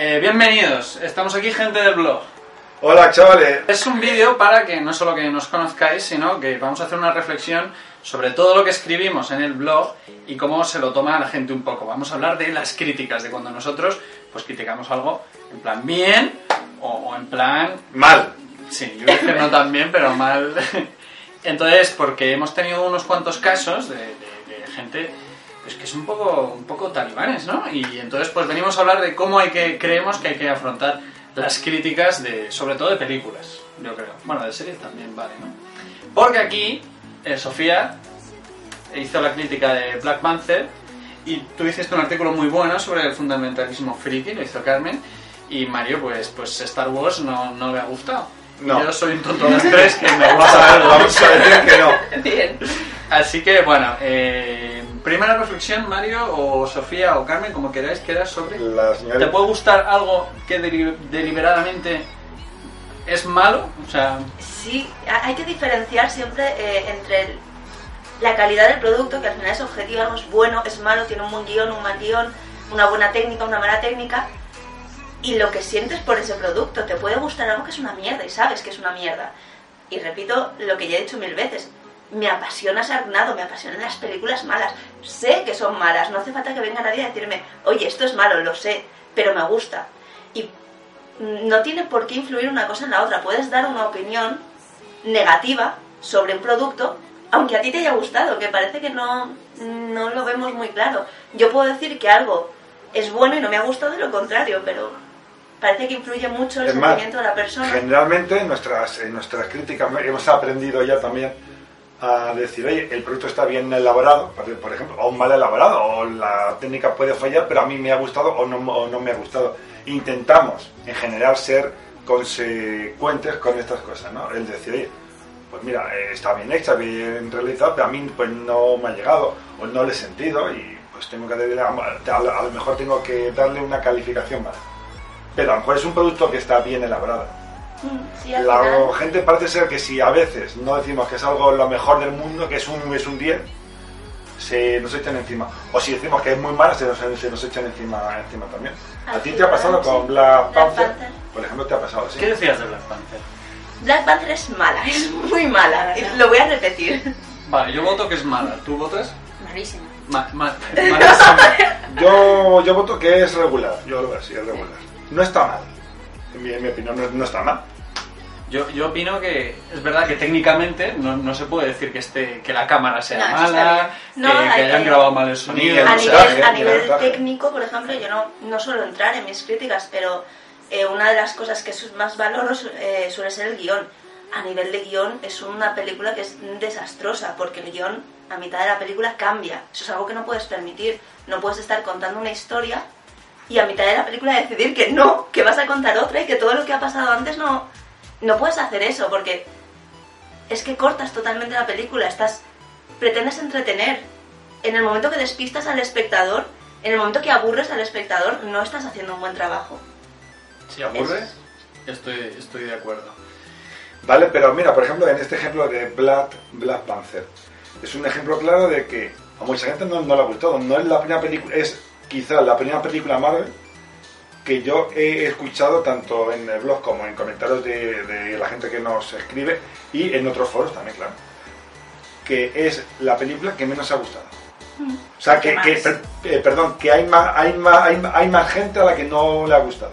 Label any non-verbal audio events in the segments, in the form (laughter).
eh, bienvenidos. Estamos aquí, gente del blog. Hola chavales. Es un vídeo para que no solo que nos conozcáis, sino que vamos a hacer una reflexión sobre todo lo que escribimos en el blog y cómo se lo toma la gente un poco. Vamos a hablar de las críticas, de cuando nosotros pues criticamos algo en plan bien o, o en plan Mal. Sí, yo creo que no tan bien, pero mal. (laughs) Entonces, porque hemos tenido unos cuantos casos de, de- de gente pues que es un poco, un poco talibanes, ¿no? Y entonces, pues venimos a hablar de cómo hay que, creemos que hay que afrontar las críticas de, sobre todo de películas, yo creo. Bueno, de series también vale, ¿no? Porque aquí, eh, Sofía hizo la crítica de Black Panther y tú hiciste un artículo muy bueno sobre el fundamentalismo friki, lo hizo Carmen, y Mario, pues, pues Star Wars no, no le ha gustado. No. Yo soy un tonto de las tres que me Vamos a ver, gusta. vamos a decir que no. (laughs) Bien. Así que, bueno, eh, primera reflexión, Mario, o Sofía, o Carmen, como queráis, que era sobre... La ¿Te señora... puede gustar algo que deli- deliberadamente es malo? O sea, Sí, ha- hay que diferenciar siempre eh, entre el- la calidad del producto, que al final es objetivo, es bueno, es malo, tiene un buen guion, un mal guion, una buena técnica, una mala técnica, y lo que sientes por ese producto. Te puede gustar algo que es una mierda y sabes que es una mierda. Y repito lo que ya he dicho mil veces. Me apasiona Sarnado, me apasionan las películas malas. Sé que son malas, no hace falta que venga nadie a decirme, oye, esto es malo, lo sé, pero me gusta. Y no tiene por qué influir una cosa en la otra. Puedes dar una opinión negativa sobre un producto, aunque a ti te haya gustado, que parece que no, no lo vemos muy claro. Yo puedo decir que algo es bueno y no me ha gustado y lo contrario, pero parece que influye mucho el Es más, sentimiento de la persona. Generalmente en nuestras, en nuestras críticas hemos aprendido ya también a decir, oye, el producto está bien elaborado, por por ejemplo, o mal elaborado, o la técnica puede fallar, pero a mí me ha gustado o no, o no me ha gustado. Intentamos, en general, ser consecuentes con estas cosas, ¿no? El decir, oye, pues mira, eh, está bien hecha, bien realizada, pero a mí pues no me ha llegado, o no le he sentido, y pues tengo que darle, a lo mejor tengo que darle una calificación más. Pero a lo mejor es un producto que está bien elaborado. Mm, sí, La final- gente parece ser que si a veces no decimos que es algo lo mejor del mundo, que es un, es un 10, se nos echan encima. O si decimos que es muy mala, se nos, se nos echan encima, encima también. ¿A ti te ha pasado sí. con Black Black Panther? Panther. Por ejemplo, te ha pasado, sí. ¿qué decías de Black Panther? Black Panther es mala, es muy mala. (laughs) lo voy a repetir. Vale, yo voto que es mala. ¿Tú votas? Malísima. Ma- ma- (laughs) malísima. Yo, yo voto que es regular, yo lo veo así, es regular. No está mal. En mi, opinión, no, no está mal. Yo, yo opino que es verdad que técnicamente no, no se puede decir que esté que la cámara sea No, eso mala, bien. No, que, que hay hayan que- grabado mal el sonido. A o sea, nivel, a ni nivel técnico, por ejemplo, yo no, no suelo entrar en mis críticas, pero eh, una de las cosas que su- más valoro su- eh, suele ser el guion. A nivel de guion es una película que es desastrosa, porque el guion a mitad de la película cambia. Eso es algo que no puedes permitir. No puedes estar contando una historia y a mitad de la película decidir que no, que vas a contar otra y que todo lo que ha pasado antes no... No puedes hacer eso, porque es que cortas totalmente la película, estás pretendes entretener. En el momento que despistas al espectador, en el momento que aburres al espectador, no estás haciendo un buen trabajo. Si aburre, estoy, estoy de acuerdo. Vale, pero mira, por ejemplo, en este ejemplo de Black, Black Panther, es un ejemplo claro de que a mucha gente no, no le ha gustado. No es la primera película, es quizá la primera película Marvel que yo he escuchado tanto en el blog como en comentarios de, de la gente que nos escribe y en otros foros también, claro. Que es la película que menos ha gustado. O sea, que, ¿Qué que- per- eh, perdón, que hay más, hay, más, hay, más- hay más gente a la que no le ha gustado.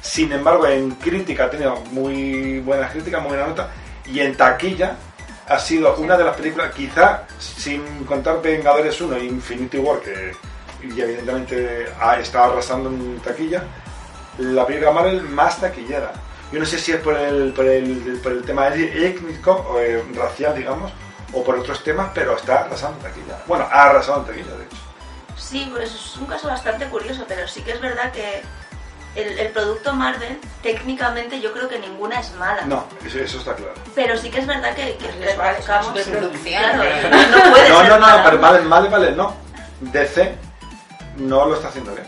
Sin embargo, en crítica ha tenido muy buenas críticas, muy buena nota. Y en taquilla ha sido una de las películas, quizá sin contar Vengadores 1 e Infinity War, que y evidentemente está arrasando en taquilla, la película Marvel más taquillera. Yo no sé si es por el, por el, por el tema étnico o eh, racial, digamos, o por otros temas, pero está arrasando en taquilla. Bueno, ha arrasado en taquilla, de hecho. Sí, pues es un caso bastante curioso, pero sí que es verdad que el, el producto Marvel, técnicamente yo creo que ninguna es mala. No, eso, eso está claro. Pero sí que es verdad que, que Les producción. Claro, (laughs) no puede No, ser no, no, mala. pero vale, vale, no. DC no lo está haciendo bien.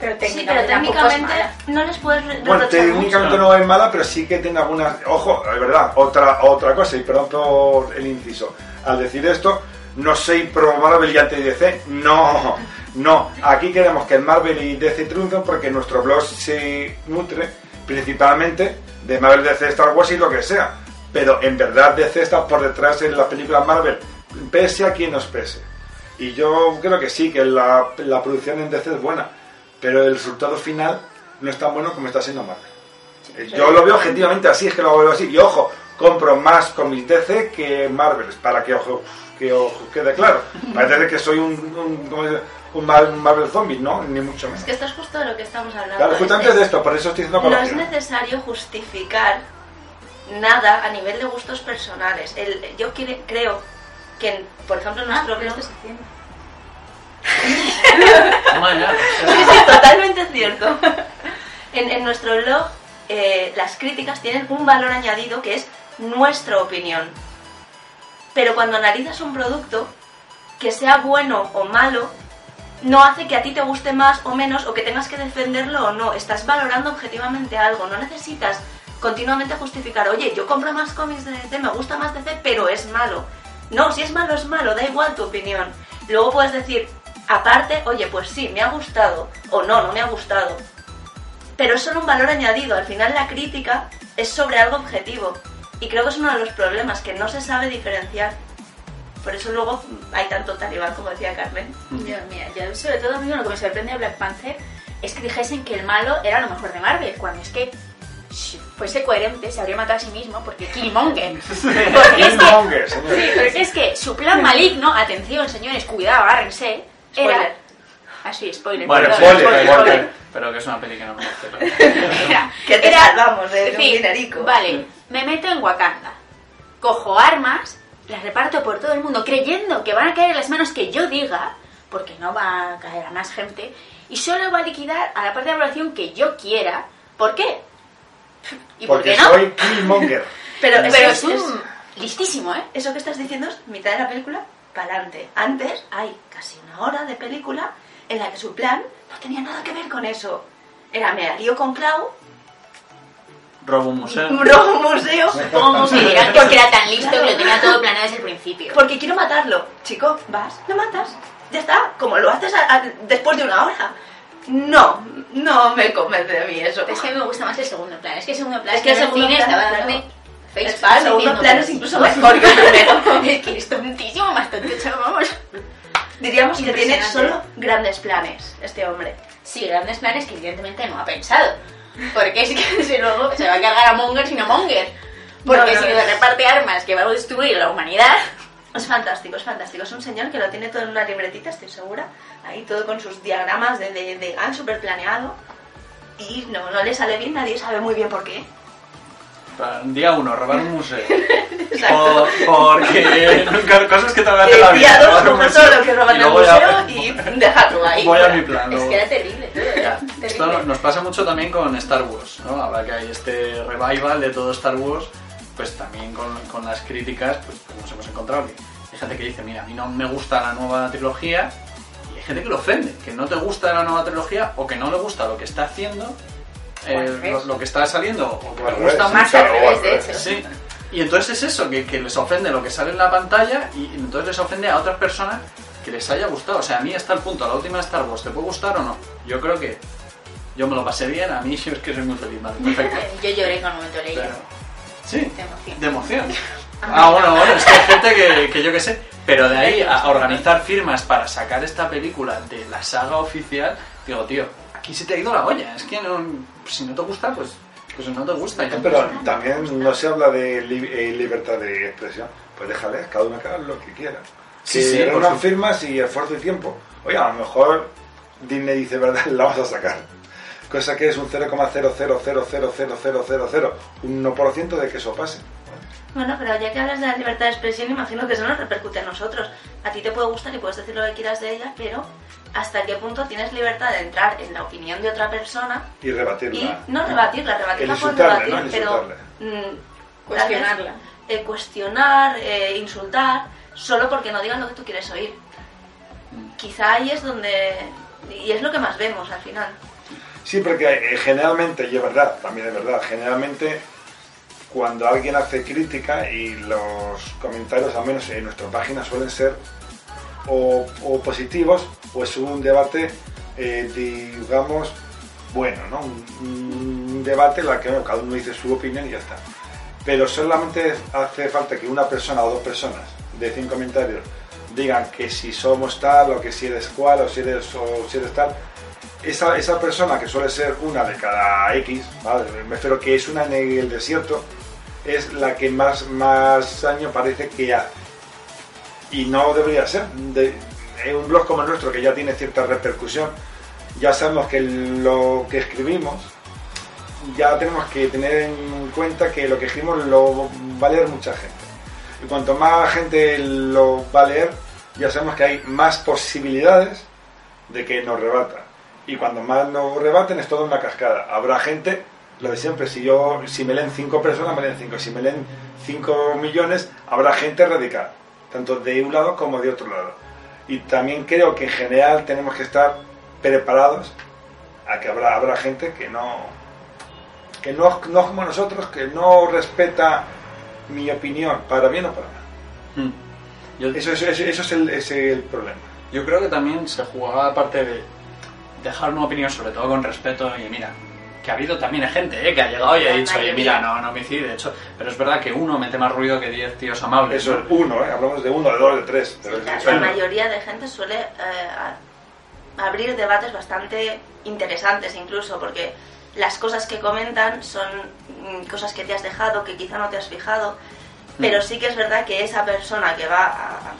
Pero Sí, pero técnicamente no les puedes re- Bueno, técnicamente mucho. no es mala, pero sí que tiene algunas. Ojo, es verdad, otra, otra cosa, y perdón por el inciso. Al decir esto, no soy pro Marvel y anti DC. No, no. Aquí queremos que Marvel y DC triunfen porque nuestro blog se nutre principalmente de Marvel, DC, Star Wars y lo que sea. Pero en verdad DC está por detrás en las películas Marvel, pese a quien nos pese. Y yo creo que sí, que la, la producción en DC es buena, pero el resultado final no es tan bueno como está siendo Marvel. Eh, Yo lo veo objetivamente así, es que lo veo así. Y ojo, compro más cómics DC que Marvel, para que ojo, que ojo, quede claro. (laughs) Parece que soy un, un, un Mar- un Marvel zombie, ¿no? Ni mucho menos. Es que esto es justo de lo que estamos hablando. Claro, justamente es- de esto, por eso estoy diciendo No es necesario justificar nada a nivel de gustos personales. El, yo quiere- creo que, por ejemplo, en Ah, nuestro pero blog... esto se Sí, sí, totalmente cierto. En, en nuestro blog, eh, las críticas tienen un valor añadido que es nuestra opinión. Pero cuando analizas un producto, que sea bueno o malo, no hace que a ti te guste más o menos o que tengas que defenderlo o no. Estás valorando objetivamente algo. No necesitas continuamente justificar, oye, yo compro más cómics de DC, me gusta más DC, pero es malo. No, si es malo, es malo, da igual tu opinión. Luego puedes decir, aparte, oye, pues sí, me ha gustado, o no, no me ha gustado. Pero es solo un valor añadido. Al final la crítica es sobre algo objetivo. Y creo que es uno de los problemas, que no se sabe diferenciar. Por eso luego hay tanto talibán, como decía Carmen. Yo, mira, yo sobre todo a mí lo que me sorprende de Black Panther es que dijesen que el malo era lo mejor de Marvel, cuando es que si fuese coherente se habría matado a sí mismo porque Killmonger. (laughs) Porque es que, sí, porque es que su plan maligno, atención señores, cuidado, agárrense. Spoiler. Ah, sí, spoiler. Bueno, perdón, spoiler, spoiler, spoiler. spoiler. Pero que es una peli que no conozco. (laughs) Era- Que te era salvamos de, un dinerico. Vale, me meto en Wakanda, cojo armas, las reparto por todo el mundo, creyendo que van a caer en las manos que yo diga, porque no va a caer a más gente, y solo va a liquidar a la parte de la población que yo quiera. ¿Por qué? ¿Y por Porque qué no? soy Killmonger. (laughs) Pero, es es- un listísimo, ¿eh? eso que estás diciendo es mitad de la película para adelante. Antes hay casi una hora de película en la que su plan no tenía nada que ver con eso. Era me alío con Clau, Robo un museo. (laughs) robo un museo, Como si porque era tan listo Claro. que lo tenía todo planeado desde el principio. porque quiero matarlo. Chico, vas, lo matas. Ya está, como lo haces a- a- después de una hora. No, no me convence de mí eso. Es que a mí me gusta más el segundo plan. Es que el segundo plan Es que el segundo cine plan, estaba dándome El facepalm segundo diciendo, plan es incluso mejor que el primero. (laughs) es que es tontísimo, más chaval, vamos. Diríamos que tiene solo grandes planes este hombre. Sí, grandes planes que evidentemente no ha pensado. Porque es que (laughs) si luego se va a cargar a Monger sino Monger. Porque No, no, si le reparte armas que va a destruir la humanidad. Es fantástico, es fantástico. Es un señor que lo tiene todo en una libretita, estoy segura. Ahí todo con sus diagramas de, de, de GAN súper planeado. Y no, no le sale bien, nadie sabe muy bien por qué. Día uno, robar un museo. (laughs) Por- porque nunca cosas que te van a hacer la vida. día dos, coger todo lo que roban del museo (laughs) y dejarlo ahí. Voy a mi plan. Es que era terrible, Esto nos pasa mucho también con Star Wars, ¿no? Ahora que hay este revival de todo Star Wars, pues también con, con las críticas, pues, pues nos hemos encontrado que hay gente que dice, mira, a mí no me gusta la nueva trilogía, y hay gente que lo ofende, que no te gusta la nueva trilogía o que no le gusta lo que está haciendo, eh, lo, lo que está saliendo, o que Al le gusta Más al de hecho. Sí. Y entonces es eso, que, que les ofende lo que sale en la pantalla y entonces les ofende a otras personas que les haya gustado. O sea, a mí hasta el punto, la última de Star Wars, ¿te puede gustar o no? Yo creo que yo me lo pasé bien, a mí (laughs) yo es que soy muy feliz, vale, perfecto. (laughs) Yo lloré con el momento de leer. Pero, sí, De emoción. de emoción. (laughs) Ah, bueno, bueno, es que hay gente que, que yo qué sé, pero de ahí a organizar firmas para sacar esta película de la saga oficial, digo, tío, aquí se te ha ido la olla, es que no, si no te gusta, pues, pues no te gusta. Pero también no se habla de li- eh, libertad de expresión. Pues déjale, cada uno que haga lo que quiera. Sí, que sí, su- firmas y esfuerzo y tiempo. Oye, a lo mejor Disney dice, verdad, (laughs) la vamos a sacar. Cosa que es un 0,00000000, un 1% de que eso pase. Bueno, pero ya que hablas de la libertad de expresión, imagino que eso nos repercute a nosotros. A ti te puede gustar y puedes decir lo que quieras de ella, pero ¿hasta qué punto tienes libertad de entrar en la opinión de otra persona Y rebatirla. y no rebatirla, rebatirla puedes insultarle, rebatir, ¿no? Pero insultarle. mm, Cuestionarla. vez, eh, cuestionar, eh, insultar, solo porque no digan lo que tú quieres oír. Quizá ahí es donde y es lo que más vemos al final. Sí, porque eh, generalmente, y es verdad, también es verdad, generalmente cuando alguien hace crítica y los comentarios, al menos en nuestra página, suelen ser o, o positivos o es un debate, eh, digamos, bueno, ¿no? Un, un debate en el que bueno, cada uno dice su opinión y ya está. Pero solamente hace falta que una persona o dos personas de 100 comentarios digan que si somos tal o que si eres cual o si eres, o si eres tal, esa, esa persona que suele ser una de cada X, ¿vale? me refiero que es una en el desierto, es la que más, más daño parece que hace. Y no debería ser. De, en un blog como el nuestro, que ya tiene cierta repercusión, ya sabemos que lo que escribimos, ya tenemos que tener en cuenta que lo que escribimos lo va a leer mucha gente. Y cuanto más gente lo va a leer, ya sabemos que hay más posibilidades de que nos rebata. Y cuando más nos rebaten es toda una cascada. Habrá gente, lo de siempre, si yo si me leen cinco personas, me leen cinco. Si me leen cinco millones, habrá gente radical, tanto de un lado como de otro lado. Y también creo que en general tenemos que estar preparados a que habrá, habrá gente que no, que no, no como nosotros, que no respeta mi opinión, para bien o para mal. Mm. Yo, Eso, es- eso, eso es, el, es el problema. yo creo que también se jugaba aparte de dejar una opinión, sobre todo con respeto, y mira, que ha habido también gente ¿eh? que ha llegado y ha dicho, oye, mira, no, no me hice, de hecho, pero es verdad que uno mete más ruido que diez tíos amables. Eso ¿no? es uno, ¿eh? hablamos de uno, de dos, de tres. Pero Sí, la, mayoría de gente suele eh, abrir debates bastante interesantes incluso porque las cosas que comentan son mm, cosas que te has dejado, que quizá no te has fijado, pero sí que es verdad que esa persona que va a,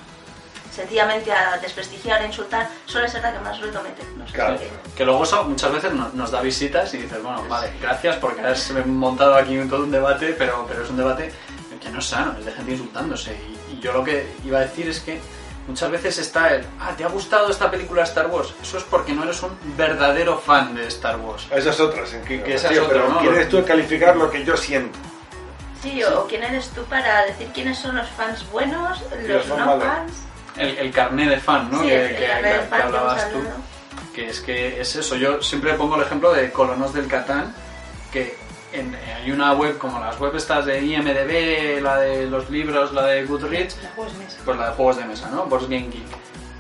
sencillamente a desprestigiar, a insultar, suele ser la que más ruido mete. No sé Claro. si- Que luego eso muchas veces no- nos da visitas y dices, bueno, vale, gracias porque has montado aquí un- todo un debate, pero, pero es un debate que no es sano, es de gente insultándose. Y, y yo lo que iba a decir es que muchas veces está el, ah, ¿te ha gustado esta película Star Wars? Eso es porque no eres un verdadero fan de Star Wars. Esa es otra, sí, que- Que esa sí, es otra, pero ¿no? ¿quién eres tú de calificar lo que yo siento? Sí, o quién eres tú para decir quiénes son los fans buenos, los no malos. El, el carné de fan, ¿no? Sí, que, que- que- que hablabas tú. Que es que es eso. Yo siempre pongo el ejemplo de Colonos del Catán, que en- hay una web como las web estas de IMDB, la de los libros, la de Goodreads, La juegos de mesa. pues la de juegos de mesa, ¿no? Board Game Geek.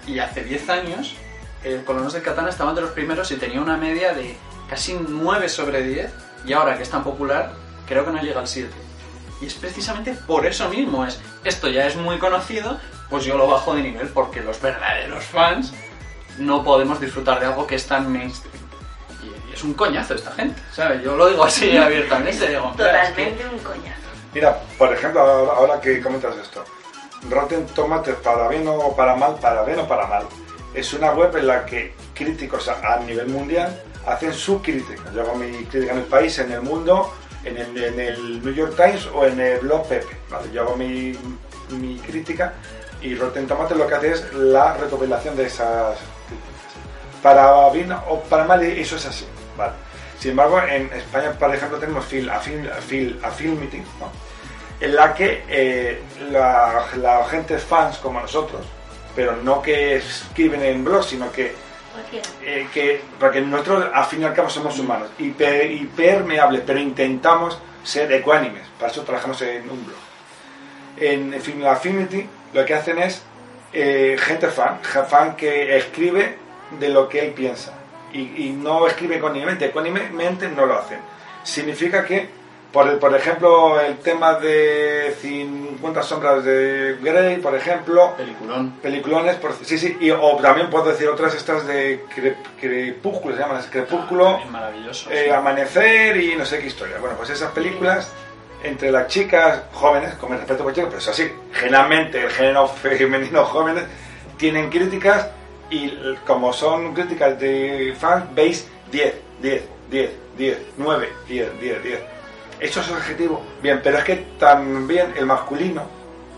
Y hace 10 años, el Colonos del Catán estaba entre los primeros y tenía una media de casi 9 sobre 10. Y ahora que es tan popular, creo que no llega al 7. Y es precisamente por eso mismo, es esto ya es muy conocido, pues yo lo bajo de nivel, porque los verdaderos fans no podemos disfrutar de algo que es tan mainstream. Y, y es un coñazo esta gente, ¿sabes? Yo lo digo así (laughs) abiertamente, digo, "Ostras, es que- Totalmente un coñazo. Mira, por ejemplo, ahora, ahora que comentas esto, Rotten Tomatoes, para bien o para mal, para bien o para mal, es una web en la que críticos a, a nivel mundial hacen su crítica. Yo hago mi crítica en el país, en el mundo, en el, en el New York Times o en el blog Pepe. ¿vale? Yo hago mi, mi crítica y Rotten Tomatoes lo que hace es la recopilación de esas críticas. Para bien o para mal, eso es así. ¿vale? Sin embargo, en España, por ejemplo, tenemos Film, a Film, Film, a Film Meeting, ¿no? en la que eh, la, la gente fans como nosotros, pero no que escriben en blogs, sino que. Eh, que porque nosotros al fin y al cabo somos humanos. Y, pe- y permeables, pero intentamos ser ecuánimes, para eso trabajamos en un blog. En Film Affinity lo que hacen es eh, gente fan, fan que escribe de lo que él piensa. Y, y no escribe ecuánimemente, ecuánimemente no lo hacen. Significa que, por, por ejemplo, el tema de 50 sombras de Grey, por ejemplo, Peliculón. peliculones, por- sí, sí, y, o también puedo decir otras estas de cre- crepúsculo, se llaman las crepúsculo, Es maravilloso. eh, sí. Amanecer y no sé qué historia. Bueno, pues esas películas, entre las chicas jóvenes, con respeto por chicas, pero es así, generalmente el género femenino (laughs) jóvenes, tienen críticas y como son críticas de fans, veis 10, 10, 10, 10, 9, 10, 10, 10. Eso es objetivo. Bien, pero es que también el masculino,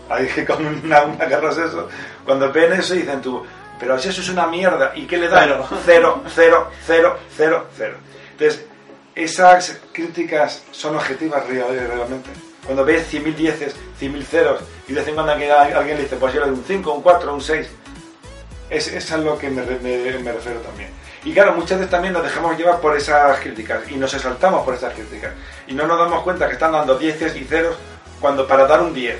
ahí que (laughs) con una, una es eso, cuando ven eso dicen tú, pero si eso es una mierda, ¿y qué le da? Claro. Cero, cero, cero, cero, cero. Entonces, esas críticas son objetivas real- realmente. Cuando ves 100.000 dieces, 100.000 ceros, y de vez en cuando alguien alguien le dice, pues yo le doy un 5, un 4, un 6, es, es a lo que me, me- me refiero también. Y claro, muchas veces también nos dejamos llevar por esas críticas y nos exaltamos por esas críticas. Y no nos damos cuenta que están dando 10 y ceros cuando para dar un 10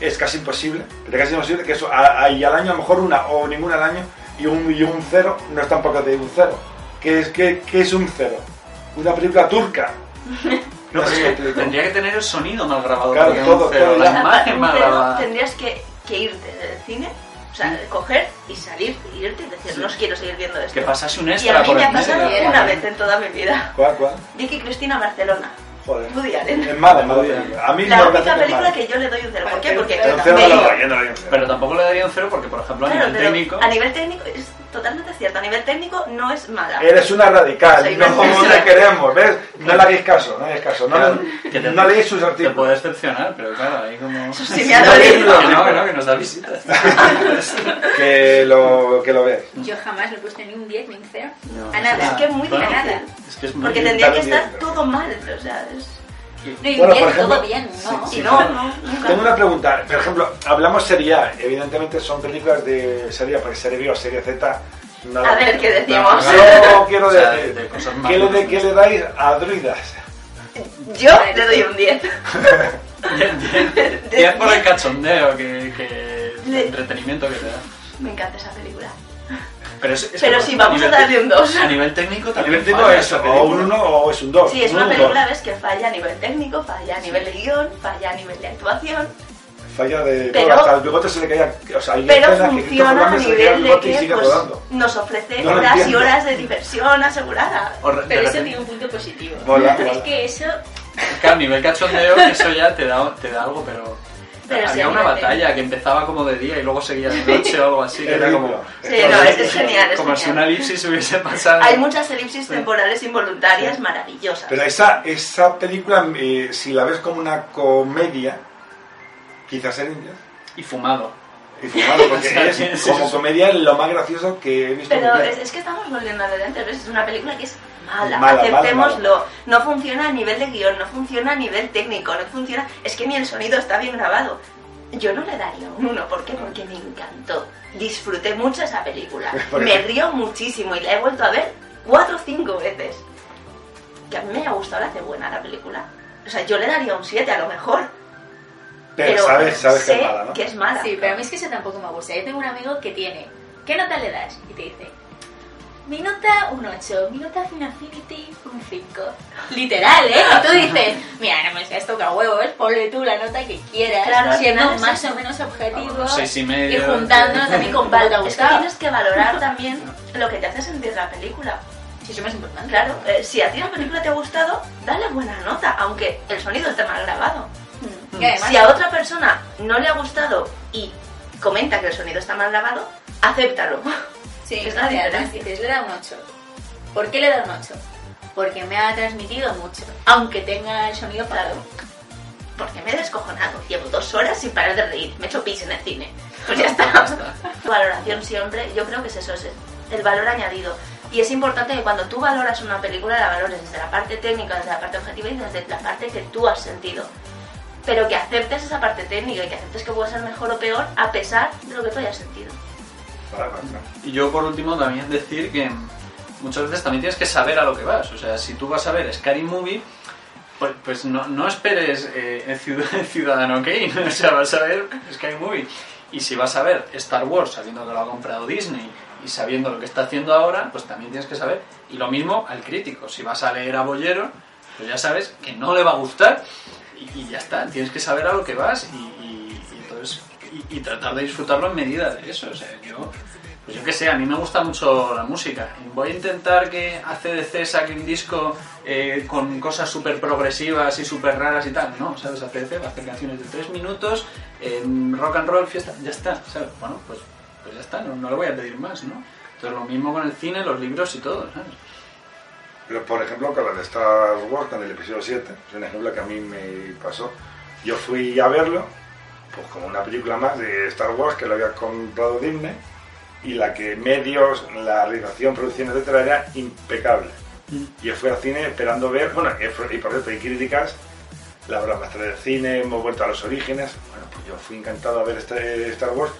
es casi imposible. Pero casi imposible que eso, a- a- y al año a lo mejor una o ninguna al año y un, y un cero no es tampoco de un cero. ¿Qué es, qué, qué es un cero? Una película turca. (laughs) No, sé que tendría que tener el sonido mal grabado. Claro, todo, un cero, todo la ya. imagen Un mal cero grabada. tendrías que, que irte del cine, sea, coger y salir, y irte y decir, no os quiero seguir viendo esto. Que pasase un y extra a mí por me ha pasado una vez en toda mi vida. ¿Cuál, cuál? Vicky Cristina Barcelona. Joder. Woody Allen. Es mala, es mala película. A mí La me única película que yo le doy un cero. ¿Por qué? Pero- Porque Pero pero cero me no lo iba. doy, yo no le doy un cero. Pero tampoco le daría un cero porque, por ejemplo, a Claro, nivel técnico... a nivel técnico es totalmente cierto. A nivel técnico no es mala. Eres una radical, Soy no persona. te queremos, ¿ves? No le hagáis caso, no le hagáis caso, no, Claro, te- no leéis sus Te artículos. puede decepcionar, pero claro, ahí como... Eso sí me ha dolido. No, que no, que nos da visitas. (laughs) Que lo, que lo veáis. Yo jamás le he puesto ni un 10 ni un 0. No, a nada. Es que es muy Bueno, difícil. nada. Es que es muy... Porque tendría que estar diez. todo mal. O sea, es... No, y Bueno, por ejemplo- todo bien, ¿no? Sí, Y no, no, nunca. Tengo una pregunta, por ejemplo, hablamos serie A, evidentemente son películas de serie A, porque serie B o serie Z... nada. A ver qué decimos. No quiero O sea, decir, de cosas más ¿qué le. ¿qué le dais a druidas? Yo le doy un 10. Bien, bien. De- Bien por el diez. cachondeo, que, que el entretenimiento que te da. Me encanta esa película. Pero, es- es Pero que, sí, vamos a darle un 2. A nivel técnico A también nivel técnico falla es o un 1 o es un 2. Sí, es una película, ves, que falla a nivel técnico, falla a nivel de guion, falla a nivel de actuación, Falla de Pero- todo, hasta el bigote se le caía. O sea, hay pero escenas que Christopher funciona a nivel de que pues, nos ofrece No horas y horas de diversión asegurada. Pero eso tiene un punto positivo. Es que eso Claro, a nivel cachondeo, eso ya te da, te da algo, pero... Pero sí, había a una batalla que empezaba como de día y luego seguía de noche o algo así, que era como... Sí, no, es, es genial, es Como si una genial. elipsis hubiese pasado. Hay muchas elipsis temporales involuntarias maravillosas. Pero esa, esa película, eh, si la ves como una comedia, quizás sería un 10. Y fumado. Y fumado, porque (laughs) es, como comedia lo más gracioso que he visto Pero es, es que estamos volviendo a lo de antes, ¿ves? Es una película que es mala, Mala, mala, aceptémoslo. No funciona a nivel de guion, no funciona a nivel técnico, no funciona... Es que ni el sonido está bien grabado. Yo no le daría un 1, ¿por qué? Porque me encantó. Disfruté mucho esa película. (laughs) Me río muchísimo y la he vuelto a ver cuatro o cinco veces. Que a mí me ha gustado, la hace buena la película. O sea, yo le daría un 7 a lo mejor. Pero, sabes, sabes que sé es mala, ¿no? que es mala. Sí, pero a mí es que eso tampoco me gusta. Yo tengo un amigo que tiene. ¿Qué nota le das? Y te dice. Mi nota un 8, mi nota Film Affinity un 5. Literal, ¿eh? Y tú dices, mira, no me seas toca huevos, ponle tú la nota que quieras, Claro, siendo final es más o menos objetivo y medio, y juntándonos también con ha Es que tienes que valorar (laughs) también lo que te hace sentir la película. Sí, eso es más importante. Claro, eh, si a ti la película te ha gustado, dale buena nota, aunque el sonido esté mal grabado. Si a otra persona no le ha gustado y comenta que el sonido está mal grabado, acéptalo. sí, es la diferencia. dices, le da un 8. ¿Por qué le da un 8? Porque me ha transmitido mucho, aunque tenga el sonido parado. Porque me he descojonado. Llevo dos horas sin parar de reír. Me he hecho pis en el cine. Pues ya está. (laughs) Valoración siempre, yo creo que es eso, es el valor añadido. Y es importante que cuando tú valoras una película, la valores desde la parte técnica, desde la parte objetiva y desde la parte que tú has sentido. Pero que aceptes esa parte técnica y que aceptes que puede ser mejor o peor a pesar de lo que tú hayas sentido. Y yo por último también decir que muchas veces también tienes que saber a lo que vas. O sea, si tú vas a ver Scary Movie, pues, pues no, no esperes eh, el (laughs) Ciud- el Ciudadano Kane. (laughs) O sea, vas a ver Scary Movie. Y si vas a ver Star Wars sabiendo que lo ha comprado Disney y sabiendo lo que está haciendo ahora, pues también tienes que saber. Y lo mismo al crítico. Si vas a leer a Bollero, pues ya sabes que no le va a gustar y, ya está. Tienes que saber a lo que vas y, entonces y, tratar de disfrutarlo en medida de eso. O sea, yo, pues yo qué sé, a mí me gusta mucho la música. Voy a intentar que ACDC saque un disco eh, con cosas súper progresivas y súper raras y tal. No, ¿sabes? ACDC va a hacer canciones de tres minutos, en rock and roll, fiesta, ya está, ¿sabes? Bueno, pues, pues ya está, no, no le voy a pedir más, ¿no? Entonces lo mismo con el cine, los libros y todo, ¿sabes? Pero por ejemplo, con la de Star Wars, con el episodio 7, es un ejemplo que a mí me pasó. Yo fui a verlo, pues como una película más de Star Wars que lo había comprado Disney, y la que medios, la realización, producción, etcétera, era impecable. Y yo fui al cine esperando ver, bueno, y por cierto, hay críticas, la obra maestra del cine, hemos vuelto a los orígenes. Bueno, pues yo fui encantado a ver este Star Wars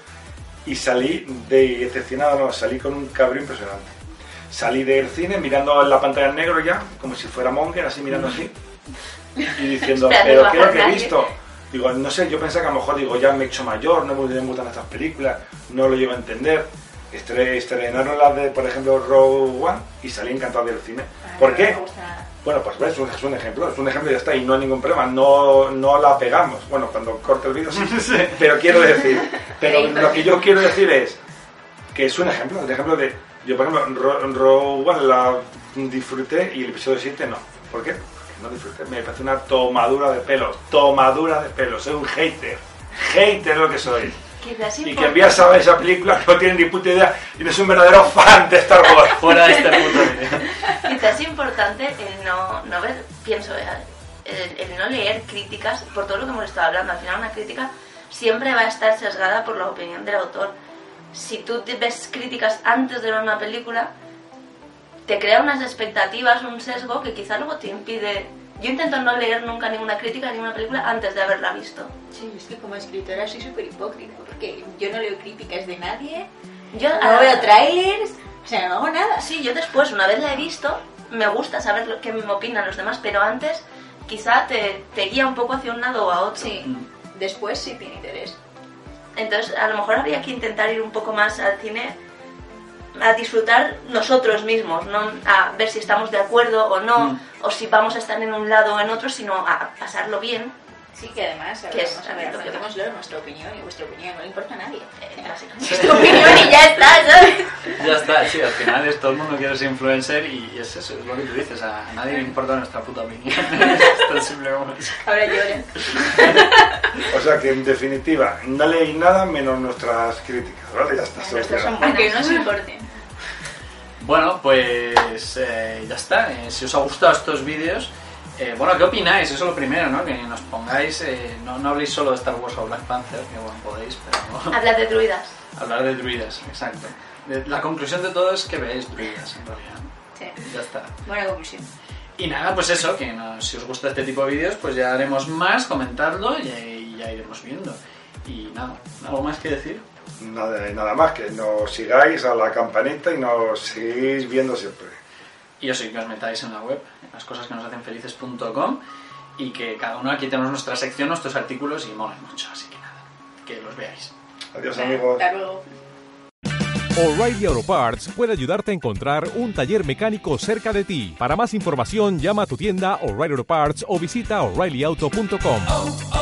y salí de decepcionado, no, salí con un cabrón impresionante. Salí del cine mirando la pantalla en negro ya, como si fuera Monger, así mirando así, y diciendo, pero ¿qué es lo que he nadie". visto? Digo, no sé, yo pensé que a lo mejor digo, ya me he hecho mayor, no me gustan estas películas, no lo llevo a entender. Estre- Estrenaron las de, por ejemplo, Rogue One y salí encantado del cine. ¿Por No qué? Bueno, pues ves, es un- ejemplo, es un ejemplo y ya está, y no hay ningún problema, no, no la pegamos. Bueno, cuando corte el vídeo sí, (laughs) pero quiero decir, pero lo que yo quiero decir es que es un ejemplo, el ejemplo de, yo por ejemplo, Ro- Rogue One la disfruté y el episodio 7 no. ¿Por qué? Porque no disfruté, me parece una tomadura de pelo, tomadura de pelo, soy un hater, hater es lo que soy. Quizás Y que importa- envías a ver esa película no tiene ni puta idea y no es un verdadero fan de Star Wars. (laughs) Fuera de este puto vídeo. Quizás es importante el no, no ver, pienso, eh, el, el no leer críticas, por todo lo que hemos estado hablando. Al final una crítica siempre va a estar sesgada por la opinión del autor. Si tú te ves críticas antes de ver una película, te crea unas expectativas, un sesgo que quizás luego te impide... Yo intento no leer nunca ninguna crítica de ninguna película antes de haberla visto. Sí, es que como escritora soy súper hipócrita, porque yo no leo críticas de nadie, Yo no ah, veo trailers, o sea, no hago nada. Sí, yo después, una vez la he visto, me gusta saber lo que me opinan los demás, pero antes quizá te, te guía un poco hacia un lado o a otro. Sí, después sí tiene interés. Entonces, a lo mejor habría que intentar ir un poco más al cine a disfrutar nosotros mismos, no a ver si estamos de acuerdo o no, Mm. o si vamos a estar en un lado o en otro, sino a pasarlo bien. Sí, que además, Que es vamos a ver, lo que comentémoslo, nuestra opinión y vuestra opinión no le importa a nadie. eh, básicamente. (laughs) Nuestra opinión y ya está, ¿sabes? Ya está, sí, al final es todo el mundo quiere ser influencer y es eso, es lo que tú dices, a nadie le importa nuestra puta opinión. (laughs) Ahora lloran. (laughs) O sea que en definitiva, no leí nada menos nuestras críticas, ¿vale? Ya está. Aunque no se importen. Bueno, pues eh, ya está. Eh, si os ha gustado estos vídeos, eh, bueno, ¿qué opináis? Eso es lo primero, ¿no? Que nos pongáis, eh, no, no habléis solo de Star Wars o Black Panther, que bueno, podéis, pero Hablar de druidas. hablar de druidas, exacto. La conclusión de todo es que veáis druidas, en realidad. Sí, Ya está. buena conclusión. Y nada, pues eso, que no- si os gusta este tipo de vídeos, pues ya haremos más, comentadlo y, y ya iremos viendo. Y nada, ¿algo más que decir? Nada, nada más, que nos sigáis a la campanita y nos seguís viendo siempre. Y os que os metáis en la web, las cosas que nos hacen felices.com y que cada uno aquí tenemos nuestra sección, nuestros artículos y molan mucho, así que nada, que los veáis. Adiós amigos. Hasta luego. O'Reilly Auto Parts puede ayudarte a encontrar un taller mecánico cerca de ti. Para más información, llama a tu tienda O'Reilly Auto Parts o visita oreillyauto.com. Oh,